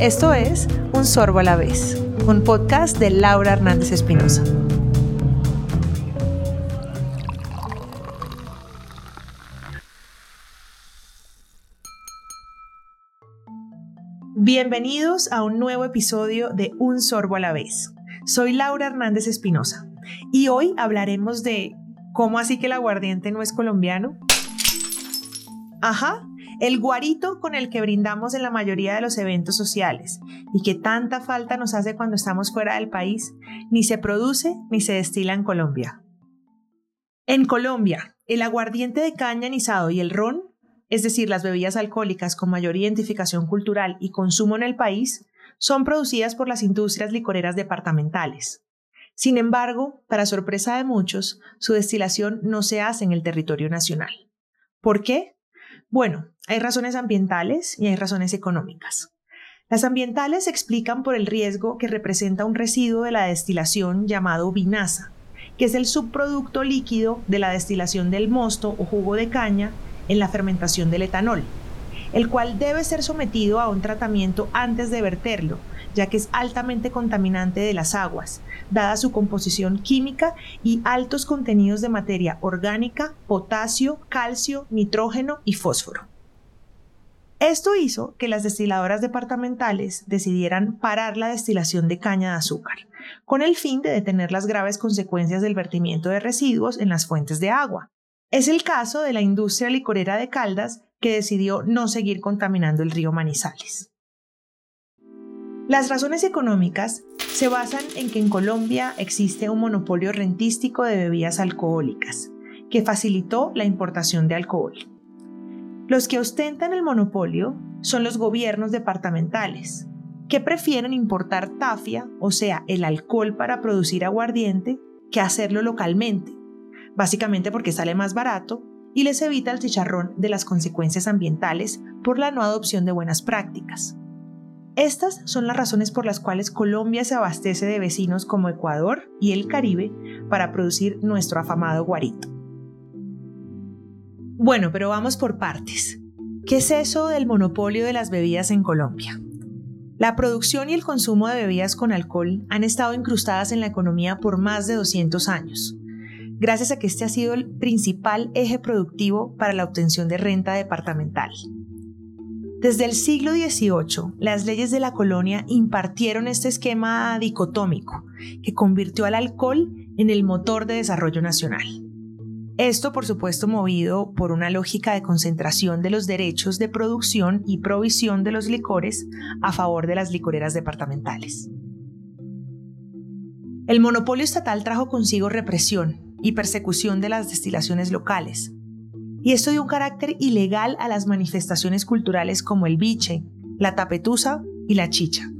Esto es Un Sorbo a la vez, un podcast de Laura Hernández Espinosa. Bienvenidos a un nuevo episodio de Un Sorbo a la vez. Soy Laura Hernández Espinosa y hoy hablaremos de ¿cómo así que el aguardiente no es colombiano? Ajá, el guarito con el que brindamos en la mayoría de los eventos sociales y que tanta falta nos hace cuando estamos fuera del país, ni se produce ni se destila en Colombia. En Colombia, el aguardiente de caña anisado y el ron, es decir, las bebidas alcohólicas con mayor identificación cultural y consumo en el país, son producidas por las industrias licoreras departamentales. Sin embargo, para sorpresa de muchos, su destilación no se hace en el territorio nacional. ¿Por qué? Bueno, hay razones ambientales y hay razones económicas. Las ambientales se explican por el riesgo que representa un residuo de la destilación llamado vinaza, que es el subproducto líquido de la destilación del mosto o jugo de caña en la fermentación del etanol, el cual debe ser sometido a un tratamiento antes de verterlo, ya que es altamente contaminante de las aguas, dada su composición química y altos contenidos de materia orgánica, potasio, calcio, nitrógeno y fósforo. Esto hizo que las destiladoras departamentales decidieran parar la destilación de caña de azúcar, con el fin de detener las graves consecuencias del vertimiento de residuos en las fuentes de agua. Es el caso de la industria licorera de Caldas, que decidió no seguir contaminando el río Manizales. Las razones económicas se basan en que en Colombia existe un monopolio rentístico de bebidas alcohólicas, que facilitó la importación de alcohol. Los que ostentan el monopolio son los gobiernos departamentales, que prefieren importar tafia, o sea, el alcohol para producir aguardiente, que hacerlo localmente, básicamente porque sale más barato y les evita el chicharrón de las consecuencias ambientales por la no adopción de buenas prácticas. Estas son las razones por las cuales Colombia se abastece de vecinos como Ecuador y el Caribe para producir nuestro afamado guarito. Bueno, pero vamos por partes. ¿Qué es eso del monopolio de las bebidas en Colombia? La producción y el consumo de bebidas con alcohol han estado incrustadas en la economía por más de 200 años, gracias a que este ha sido el principal eje productivo para la obtención de renta departamental. Desde el siglo XVIII, las leyes de la colonia impartieron este esquema dicotómico que convirtió al alcohol en el motor de desarrollo nacional. Esto, por supuesto, movido por una lógica de concentración de los derechos de producción y provisión de los licores a favor de las licoreras departamentales. El monopolio estatal trajo consigo represión y persecución de las destilaciones locales, y esto dio un carácter ilegal a las manifestaciones culturales como el biche, la tapetusa y la chicha.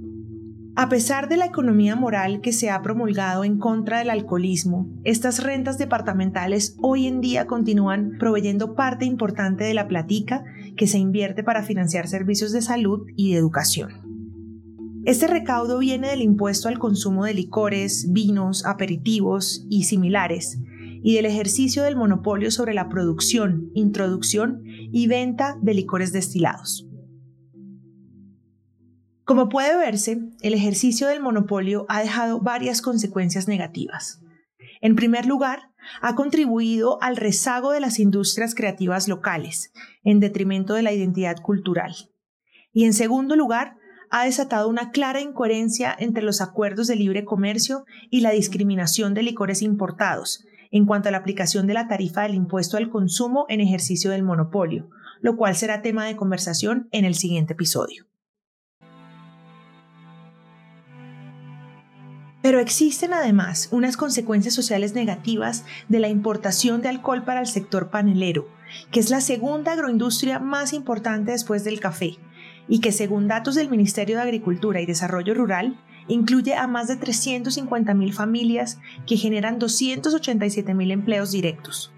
A pesar de la economía moral que se ha promulgado en contra del alcoholismo, estas rentas departamentales hoy en día continúan proveyendo parte importante de la platica que se invierte para financiar servicios de salud y de educación. Este recaudo viene del impuesto al consumo de licores, vinos, aperitivos y similares, y del ejercicio del monopolio sobre la producción, introducción y venta de licores destilados. Como puede verse, el ejercicio del monopolio ha dejado varias consecuencias negativas. En primer lugar, ha contribuido al rezago de las industrias creativas locales, en detrimento de la identidad cultural. Y en segundo lugar, ha desatado una clara incoherencia entre los acuerdos de libre comercio y la discriminación de licores importados, en cuanto a la aplicación de la tarifa del impuesto al consumo en ejercicio del monopolio, lo cual será tema de conversación en el siguiente episodio. Pero existen además unas consecuencias sociales negativas de la importación de alcohol para el sector panelero, que es la segunda agroindustria más importante después del café, y que según datos del Ministerio de Agricultura y Desarrollo Rural, incluye a más de 350.000 familias que generan 287.000 empleos directos.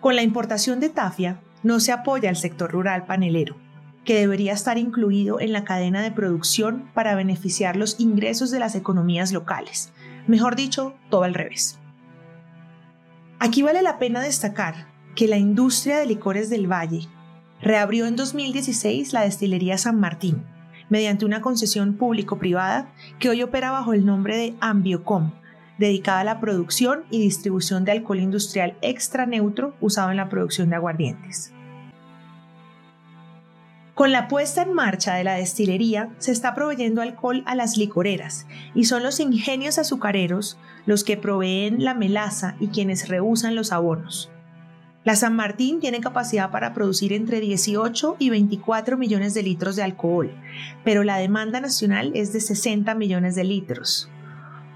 Con la importación de tafia, no se apoya al sector rural panelero, que debería estar incluido en la cadena de producción para beneficiar los ingresos de las economías locales. Mejor dicho, todo al revés. Aquí vale la pena destacar que la industria de licores del Valle reabrió en 2016 la destilería San Martín, mediante una concesión público-privada que hoy opera bajo el nombre de Ambiocom, dedicada a la producción y distribución de alcohol industrial extra neutro usado en la producción de aguardientes. Con la puesta en marcha de la destilería, se está proveyendo alcohol a las licoreras y son los ingenios azucareros los que proveen la melaza y quienes rehusan los abonos. La San Martín tiene capacidad para producir entre 18 y 24 millones de litros de alcohol, pero la demanda nacional es de 60 millones de litros.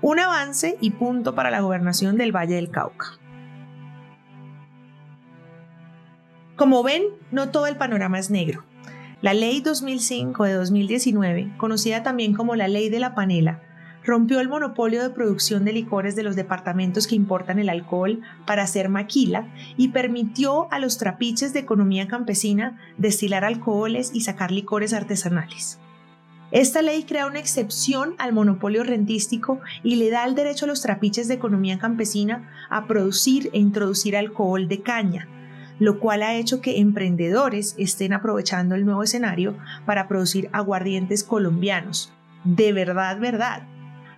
Un avance y punto para la gobernación del Valle del Cauca. Como ven, no todo el panorama es negro. La Ley 2005 de 2019, conocida también como la Ley de la Panela, rompió el monopolio de producción de licores de los departamentos que importan el alcohol para hacer maquila y permitió a los trapiches de economía campesina destilar alcoholes y sacar licores artesanales. Esta ley crea una excepción al monopolio rentístico y le da el derecho a los trapiches de economía campesina a producir e introducir alcohol de caña, lo cual ha hecho que emprendedores estén aprovechando el nuevo escenario para producir aguardientes colombianos. De verdad, verdad,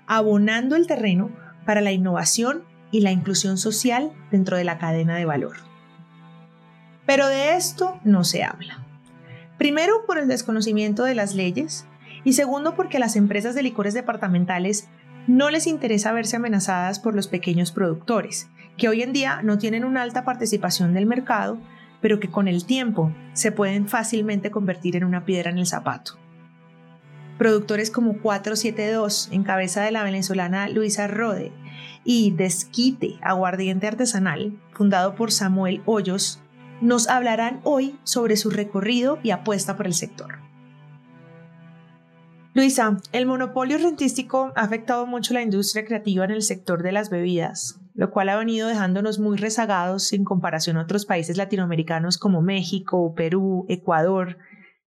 abonando el terreno para la innovación y la inclusión social dentro de la cadena de valor. Pero de esto no se habla. Primero por el desconocimiento de las leyes y segundo porque a las empresas de licores departamentales no les interesa verse amenazadas por los pequeños productores, que hoy en día no tienen una alta participación del mercado, pero que con el tiempo se pueden fácilmente convertir en una piedra en el zapato. Productores como 472, en cabeza de la venezolana Luisa Rode, y Desquite, aguardiente artesanal, fundado por Samuel Hoyos, nos hablarán hoy sobre su recorrido y apuesta por el sector. Luisa, el monopolio rentístico ha afectado mucho la industria creativa en el sector de las bebidas, lo cual ha venido dejándonos muy rezagados en comparación a otros países latinoamericanos como México, Perú, Ecuador,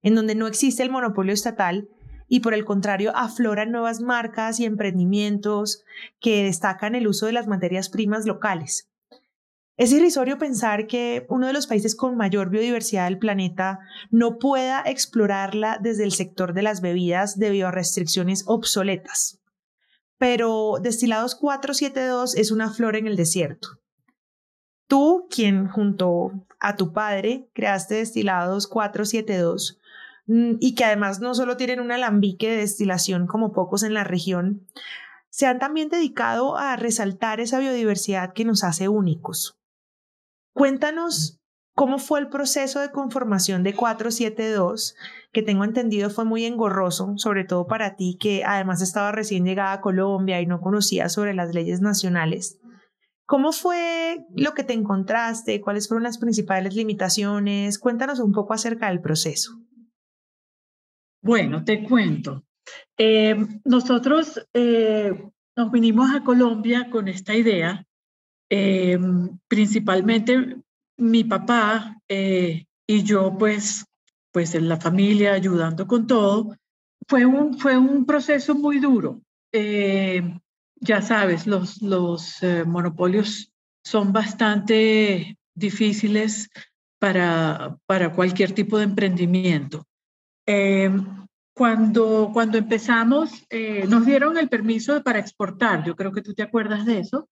en donde no existe el monopolio estatal y por el contrario afloran nuevas marcas y emprendimientos que destacan el uso de las materias primas locales. Es irrisorio pensar que uno de los países con mayor biodiversidad del planeta no pueda explorarla desde el sector de las bebidas debido a restricciones obsoletas. Pero Destilados 472 es una flor en el desierto. Tú, quien junto a tu padre creaste Destilados 472, mm, y que además no solo tienen un alambique de destilación como pocos en la región, se han también dedicado a resaltar esa biodiversidad que nos hace únicos. Cuéntanos cómo fue el proceso de conformación de 472, que tengo entendido fue muy engorroso, sobre todo para ti que además estaba recién llegada a Colombia y no conocía sobre las leyes nacionales. ¿Cómo fue lo que te encontraste? ¿Cuáles fueron las principales limitaciones? Cuéntanos un poco acerca del proceso. Bueno, te cuento. Eh, nosotros eh, nos vinimos a Colombia con esta idea eh, principalmente mi papá eh, y yo, pues, pues en la familia ayudando con todo, fue un, fue un proceso muy duro. Eh, ya sabes, los, los monopolios son bastante difíciles para, para cualquier tipo de emprendimiento. Cuando, cuando empezamos, nos dieron el permiso para exportar, yo creo que tú te acuerdas de eso,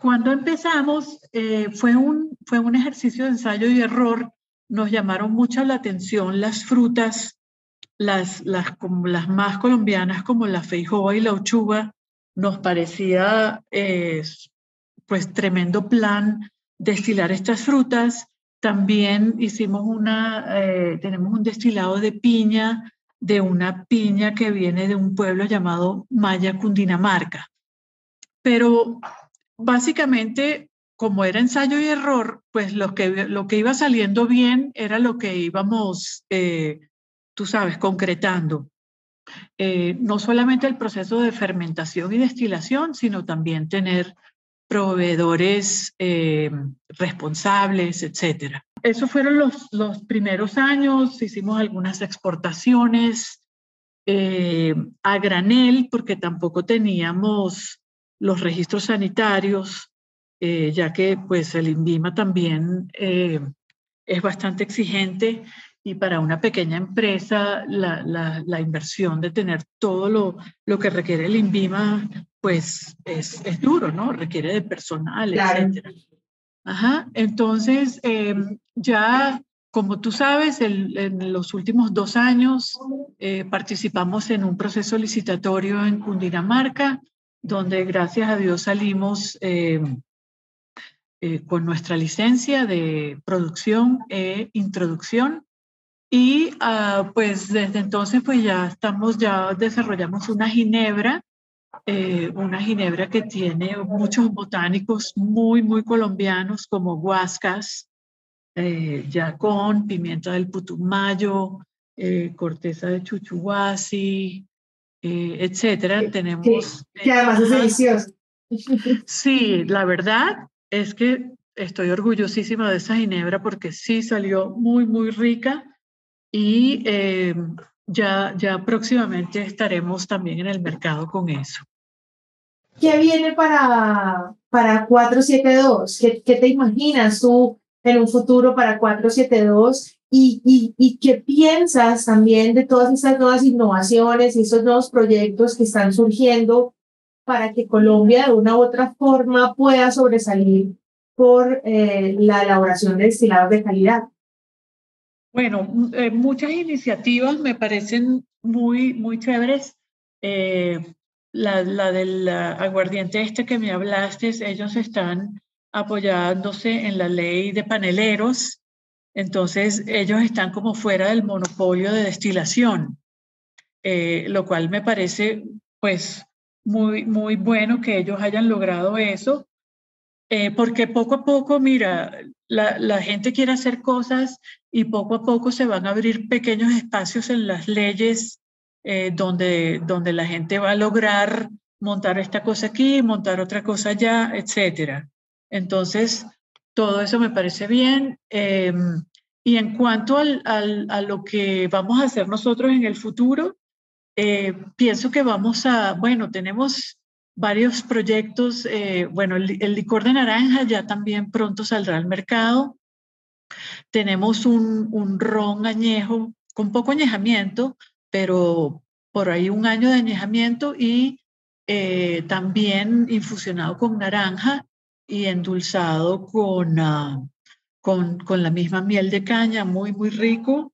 cuando empezamos, eh, fue, un, fue un ejercicio de ensayo y error. Nos llamaron mucho la atención las frutas, las, las, como las más colombianas como la feijoa y la uchuva. Nos parecía eh, pues tremendo plan destilar estas frutas. También hicimos una, eh, tenemos un destilado de piña, de una piña que viene de un pueblo llamado Maya, Cundinamarca. Pero básicamente, como era ensayo y error, pues lo que, lo que iba saliendo bien era lo que íbamos, eh, tú sabes, concretando. Eh, no solamente el proceso de fermentación y destilación, sino también tener proveedores eh, responsables, etc. Esos fueron los, los primeros años, hicimos algunas exportaciones a granel, porque tampoco teníamos los registros sanitarios, eh, ya que pues el INVIMA también eh, es bastante exigente y para una pequeña empresa la, la, inversión de tener todo lo, lo, que requiere el INVIMA, pues es, es duro, ¿no? Requiere de personal, etc. Ajá, entonces em, ya, como tú sabes, en los últimos dos años eh, participamos en un proceso licitatorio en Cundinamarca, donde gracias a Dios salimos em, eh, con nuestra licencia de producción e introducción. Y ah, pues desde entonces pues ya estamos, ya desarrollamos una ginebra, eh, una ginebra que tiene muchos botánicos muy, muy colombianos como guascas, eh, ya con pimienta del putumayo, eh, corteza de chuchuasi, etcétera. Tenemos... Que además es delicioso. Sí, la verdad es que estoy orgullosísima de esa ginebra porque sí salió muy, muy rica y eh, ya, ya próximamente estaremos también en el mercado con eso. ¿Qué viene para, para 472? ¿Qué, ¿Qué te imaginas tú en un futuro para 472? ¿Y, y, y qué piensas también de todas estas nuevas innovaciones y estos nuevos proyectos que están surgiendo para que Colombia de una u otra forma pueda sobresalir por eh, la elaboración de destilados de calidad? Bueno, eh, muchas iniciativas me parecen muy, muy chéveres. Eh, la, la, del aguardiente este que me hablaste, ellos están apoyándose en la ley de paneleros, entonces ellos están como fuera del monopolio de destilación, eh, lo cual me parece pues muy, muy bueno que ellos hayan logrado eso, porque poco a poco, mira, la, la gente quiere hacer cosas y poco a poco se van a abrir pequeños espacios en las leyes eh, donde, donde la gente va a lograr montar esta cosa aquí, montar otra cosa allá, etc. Entonces, todo eso me parece bien. Em, y en cuanto al, al, a lo que vamos a hacer nosotros en el futuro, eh, pienso que vamos a, bueno, tenemos varios proyectos, eh, bueno, el, licor de naranja ya también pronto saldrá al mercado. Tenemos un, un ron añejo con poco añejamiento, pero por ahí un año de añejamiento y eh, también infusionado con naranja y endulzado con, ah, con, con, la misma miel de caña, muy, muy rico.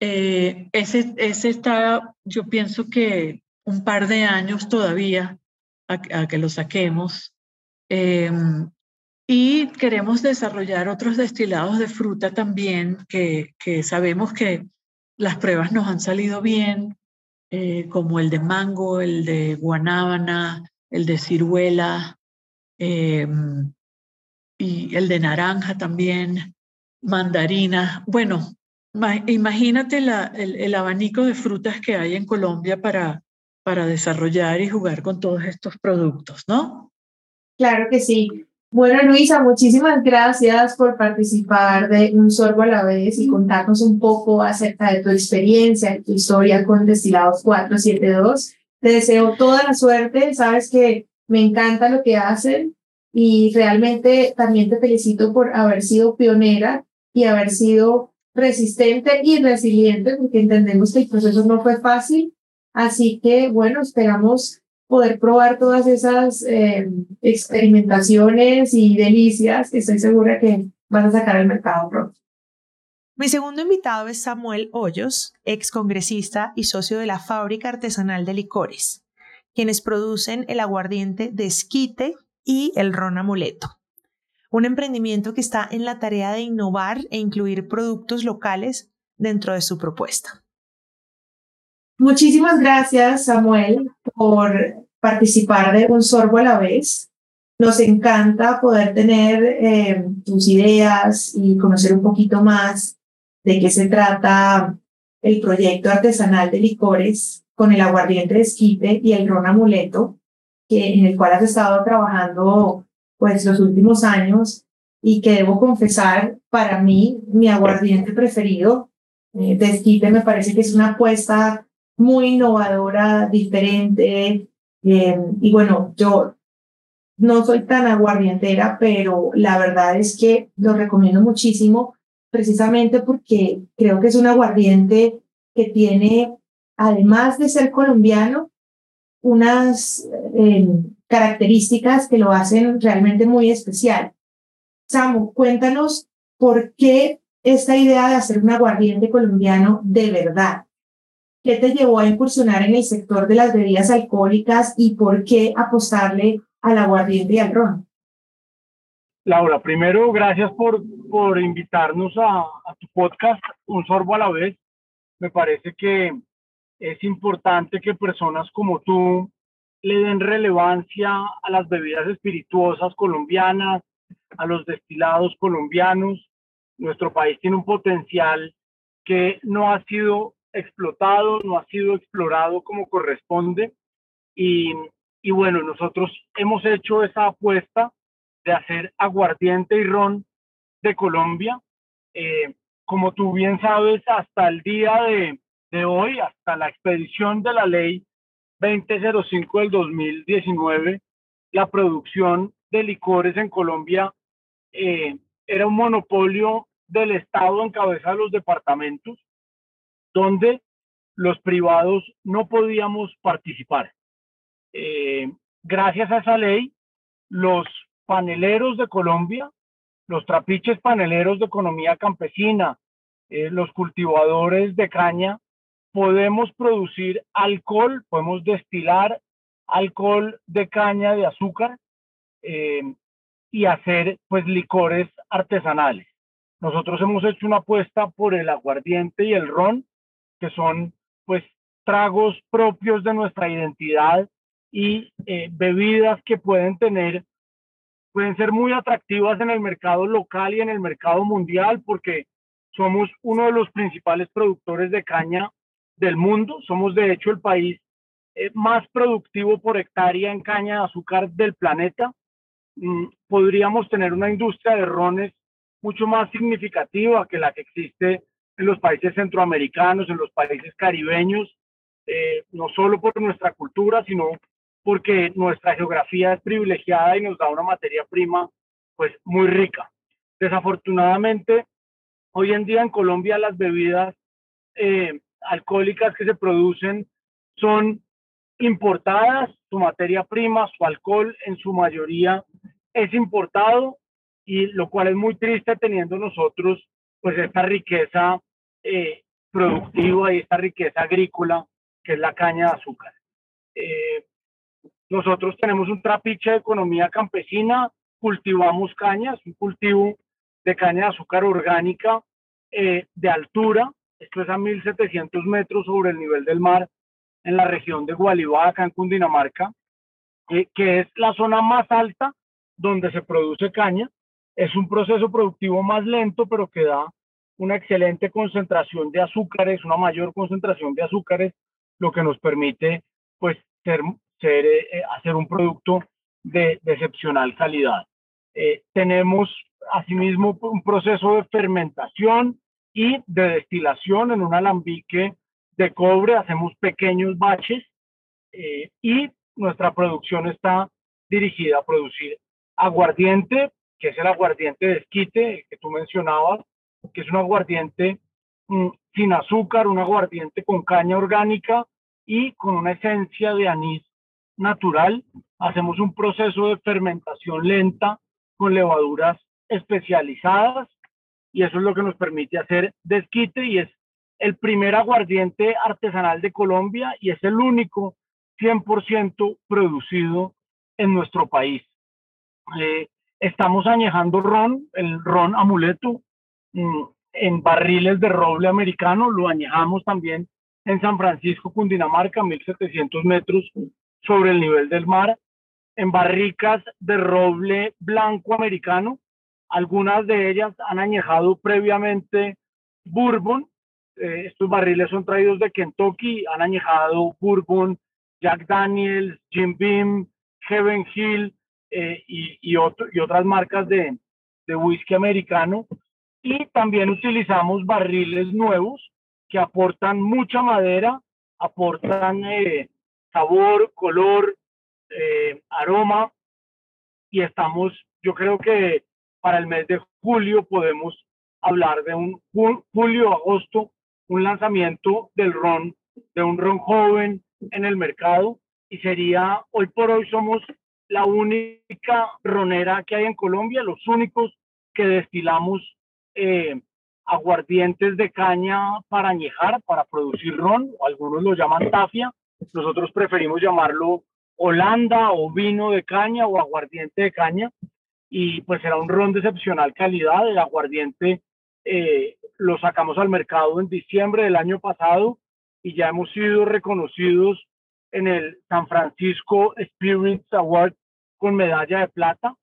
Eh, ese, ese está, yo pienso que un par de años todavía a, que lo saquemos. Em, y queremos desarrollar otros destilados de fruta también, que, que sabemos que las pruebas nos han salido bien, eh, como el de mango, el de guanábana, el de ciruela em, y el de naranja también, mandarina. Bueno, imagínate la, el, el, abanico de frutas que hay en Colombia para, para desarrollar y jugar con todos estos productos, ¿no? Claro que sí. Bueno, Luisa, muchísimas gracias por participar de Un Sorbo a la vez y contarnos un poco acerca de tu experiencia, tu historia con Destilados 472. Te deseo toda la suerte, sabes que me encanta lo que hacen y realmente también te felicito por haber sido pionera y haber sido resistente y resiliente, porque entendemos que el proceso no fue fácil. Así que, bueno, esperamos poder probar todas esas eh, experimentaciones y delicias que estoy segura que van a sacar al mercado pronto. Mi segundo invitado es Samuel Hoyos, ex congresista y socio de la Fábrica Artesanal de Licores, quienes producen el aguardiente de esquite y el ron amuleto. Un emprendimiento que está en la tarea de innovar e incluir productos locales dentro de su propuesta. Muchísimas gracias, Samuel, por participar de Un Sorbo a la vez. Nos encanta poder tener eh, tus ideas y conocer un poquito más de qué se trata el proyecto artesanal de licores con el aguardiente de esquite y el ron amuleto, que, en el cual has estado trabajando pues los últimos años y que debo confesar, para mí, mi aguardiente preferido eh, de esquite me parece que es una apuesta muy innovadora, diferente. Eh, y bueno, yo no soy tan aguardientera, pero la verdad es que lo recomiendo muchísimo precisamente porque creo que es un aguardiente que tiene, además de ser colombiano, unas eh, características que lo hacen realmente muy especial. Samu, cuéntanos por qué esta idea de hacer un aguardiente colombiano de verdad. ¿Qué te llevó a incursionar en el sector de las bebidas alcohólicas y por qué apostarle al aguardiente y al ron? Laura, primero, gracias por, por invitarnos a, a tu podcast, Un Sorbo a la vez. Me parece que es importante que personas como tú le den relevancia a las bebidas espirituosas colombianas, a los destilados colombianos. Nuestro país tiene un potencial que no ha sido explotado, no ha sido explorado como corresponde. Y, y bueno, nosotros hemos hecho esa apuesta de hacer aguardiente y ron de Colombia. Eh, como tú bien sabes, hasta el día de, de hoy, hasta la expedición de la ley 2005 del 2019, la producción de licores en Colombia eh, era un monopolio del Estado en cabeza de los departamentos, donde los privados no podíamos participar. Eh, gracias a esa ley, los paneleros de Colombia, los trapiches paneleros de economía campesina, eh, los cultivadores de caña, podemos producir alcohol, podemos destilar alcohol de caña de azúcar y hacer pues licores artesanales. Nosotros hemos hecho una apuesta por el aguardiente y el ron, que son pues tragos propios de nuestra identidad y eh, bebidas que pueden tener, pueden ser muy atractivas en el mercado local y en el mercado mundial porque somos uno de los principales productores de caña del mundo. Somos de hecho el país eh, más productivo por hectárea en caña de azúcar del planeta. Mm, podríamos tener una industria de rones mucho más significativa que la que existe en los países centroamericanos, en los países caribeños, eh, no solo por nuestra cultura, sino porque nuestra geografía es privilegiada y nos da una materia prima pues muy rica. Desafortunadamente, hoy en día en Colombia las bebidas eh, alcohólicas que se producen son importadas, su materia prima, su alcohol en su mayoría es importado y lo cual es muy triste teniendo nosotros pues esta riqueza eh, productiva y esta riqueza agrícola que es la caña de azúcar. Eh, nosotros tenemos un trapiche de economía campesina, cultivamos cañas, un cultivo de caña de azúcar orgánica eh, de altura, esto es a 1700 metros sobre el nivel del mar en la región de Gualibá, acá en Cundinamarca, que es la zona más alta donde se produce caña. Es un proceso productivo más lento, pero que da una excelente concentración de azúcares, una mayor concentración de azúcares, lo que nos permite pues ser, ser eh, hacer un producto de, excepcional calidad. Eh, tenemos asimismo un proceso de fermentación y de destilación en un alambique de cobre, hacemos pequeños baches eh, y nuestra producción está dirigida a producir aguardiente, que es el aguardiente de esquite que tú mencionabas, que es un aguardiente mm, sin azúcar, un aguardiente con caña orgánica y con una esencia de anís natural. Hacemos un proceso de fermentación lenta con levaduras especializadas y eso es lo que nos permite hacer desquite y es el primer aguardiente artesanal de Colombia y es el único 100% producido en nuestro país. Eh, estamos añejando ron, el ron amuleto, mm, en barriles de roble americano, lo añejamos también en San Francisco, Cundinamarca, 1700 metros sobre el nivel del mar, en barricas de roble blanco americano. Algunas de ellas han añejado previamente bourbon. Eh, estos barriles son traídos de Kentucky, han añejado bourbon, Jack Daniels, Jim Beam, Heaven Hill, eh, y, otras marcas de, whisky americano. Y también utilizamos barriles nuevos que aportan mucha madera, aportan eh, sabor, color, aroma. Y estamos, yo creo que para el mes de julio podemos hablar de un julio-agosto, un lanzamiento del ron, de un ron joven en el mercado y sería, hoy por hoy somos la única ronera que hay en Colombia, los únicos que destilamos eh, aguardientes de caña para añejar, para producir ron, algunos lo llaman tafia, nosotros preferimos llamarlo Holanda o vino de caña o aguardiente de caña, y pues era un ron de excepcional calidad, el aguardiente eh, lo sacamos al mercado en diciembre del año pasado y ya hemos sido reconocidos en el San Francisco Spirits Award con medalla de plata.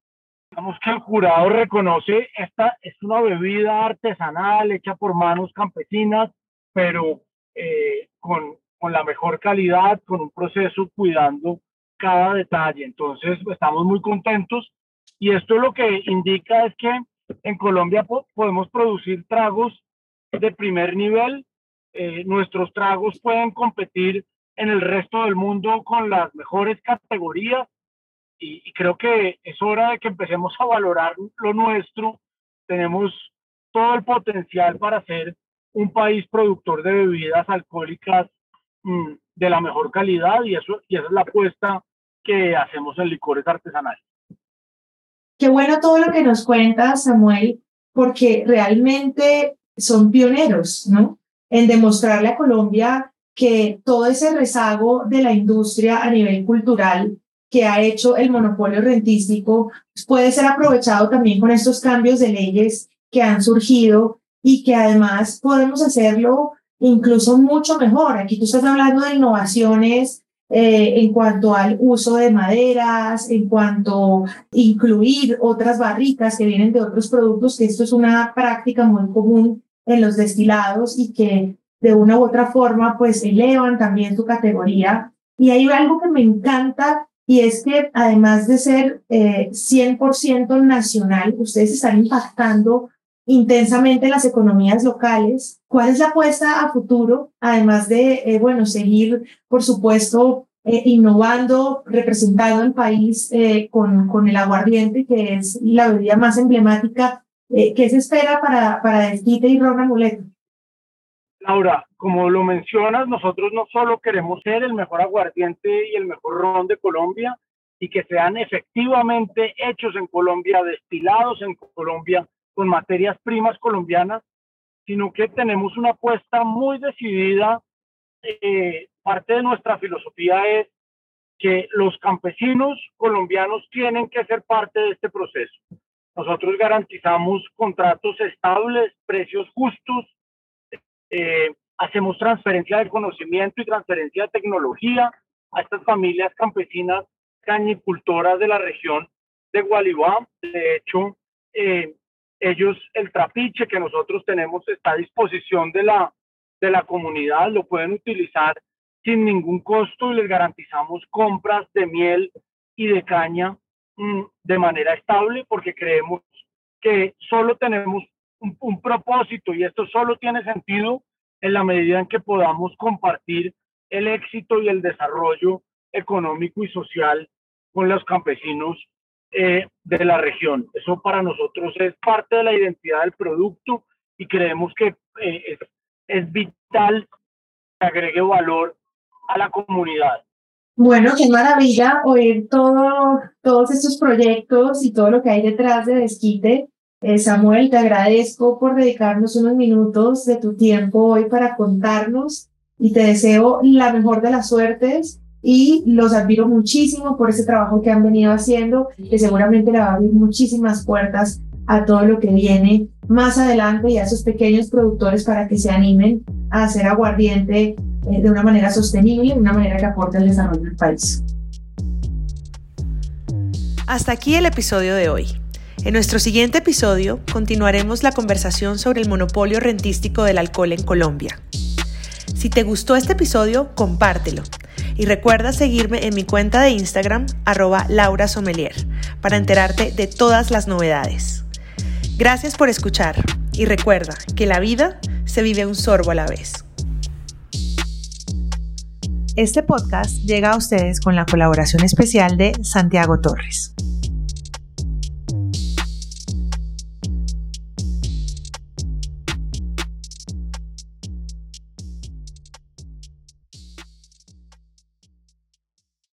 Digamos que el jurado reconoce esta es una bebida artesanal hecha por manos campesinas, pero eh, con, con la mejor calidad, con un proceso cuidando cada detalle. Entonces, estamos muy contentos y esto lo que indica es que en Colombia podemos producir tragos de primer nivel. Eh, nuestros tragos pueden competir en el resto del mundo con las mejores categorías y, creo que es hora de que empecemos a valorar lo nuestro. Tenemos todo el potencial para ser un país productor de bebidas alcohólicas mm, de la mejor calidad y eso y esa es la apuesta que hacemos en licores artesanales. Qué bueno todo lo que nos cuenta Samuel, porque realmente son pioneros, ¿no? En demostrarle a Colombia que todo ese rezago de la industria a nivel cultural que ha hecho el monopolio rentístico puede ser aprovechado también con estos cambios de leyes que han surgido y que además podemos hacerlo incluso mucho mejor. Aquí tú estás hablando de innovaciones eh, en cuanto al uso de maderas, en cuanto incluir otras barricas que vienen de otros productos, que esto es una práctica muy común en los destilados y que de una u otra forma pues elevan también su categoría. Y hay algo que me encanta y es que además de ser eh, 100% nacional, ustedes están impactando intensamente las economías locales. ¿Cuál es la apuesta a futuro? Además de, eh, bueno, seguir, por supuesto, eh, innovando, representando el país eh, con, con el aguardiente, que es la bebida más emblemática. ¿Qué se espera para, para Desquite y Ron Amuleto? Laura, como lo mencionas, nosotros no solo queremos ser el mejor aguardiente y el mejor ron de Colombia, y que sean efectivamente hechos en Colombia, destilados en Colombia, con materias primas colombianas, sino que tenemos una apuesta muy decidida. Eh, parte de nuestra filosofía es que los campesinos colombianos tienen que ser parte de este proceso. Nosotros garantizamos contratos estables, precios justos, eh, hacemos transferencia de conocimiento y transferencia de tecnología a estas familias campesinas cañicultoras de la región de Gualibá. De hecho, eh, ellos, el trapiche que nosotros tenemos está a disposición de la, de la comunidad, lo pueden utilizar sin ningún costo y les garantizamos compras de miel y de caña mm, de manera estable porque creemos que solo tenemos un, un propósito y esto solo tiene sentido en la medida en que podamos compartir el éxito y el desarrollo económico y social con los campesinos eh, de la región. Eso para nosotros es parte de la identidad del producto y creemos que eh, es, vital que agregue valor a la comunidad. Bueno, qué maravilla oír todo, todos estos proyectos y todo lo que hay detrás de Desquite. Eh, Samuel, te agradezco por dedicarnos unos minutos de tu tiempo hoy para contarnos y te deseo la mejor de las suertes y los admiro muchísimo por ese trabajo que han venido haciendo, que seguramente le va a abrir muchísimas puertas a todo lo que viene más adelante y a esos pequeños productores para que se animen a hacer aguardiente eh, de una manera sostenible, de una manera que aporte al desarrollo del país. Hasta aquí el episodio de hoy. En nuestro siguiente episodio continuaremos la conversación sobre el monopolio rentístico del alcohol en Colombia. Si te gustó este episodio, compártelo. Y recuerda seguirme en mi cuenta de Instagram, arroba Laura Sommelier, para enterarte de todas las novedades. Gracias por escuchar y recuerda que la vida se vive un sorbo a la vez. Este podcast llega a ustedes con la colaboración especial de Santiago Torres.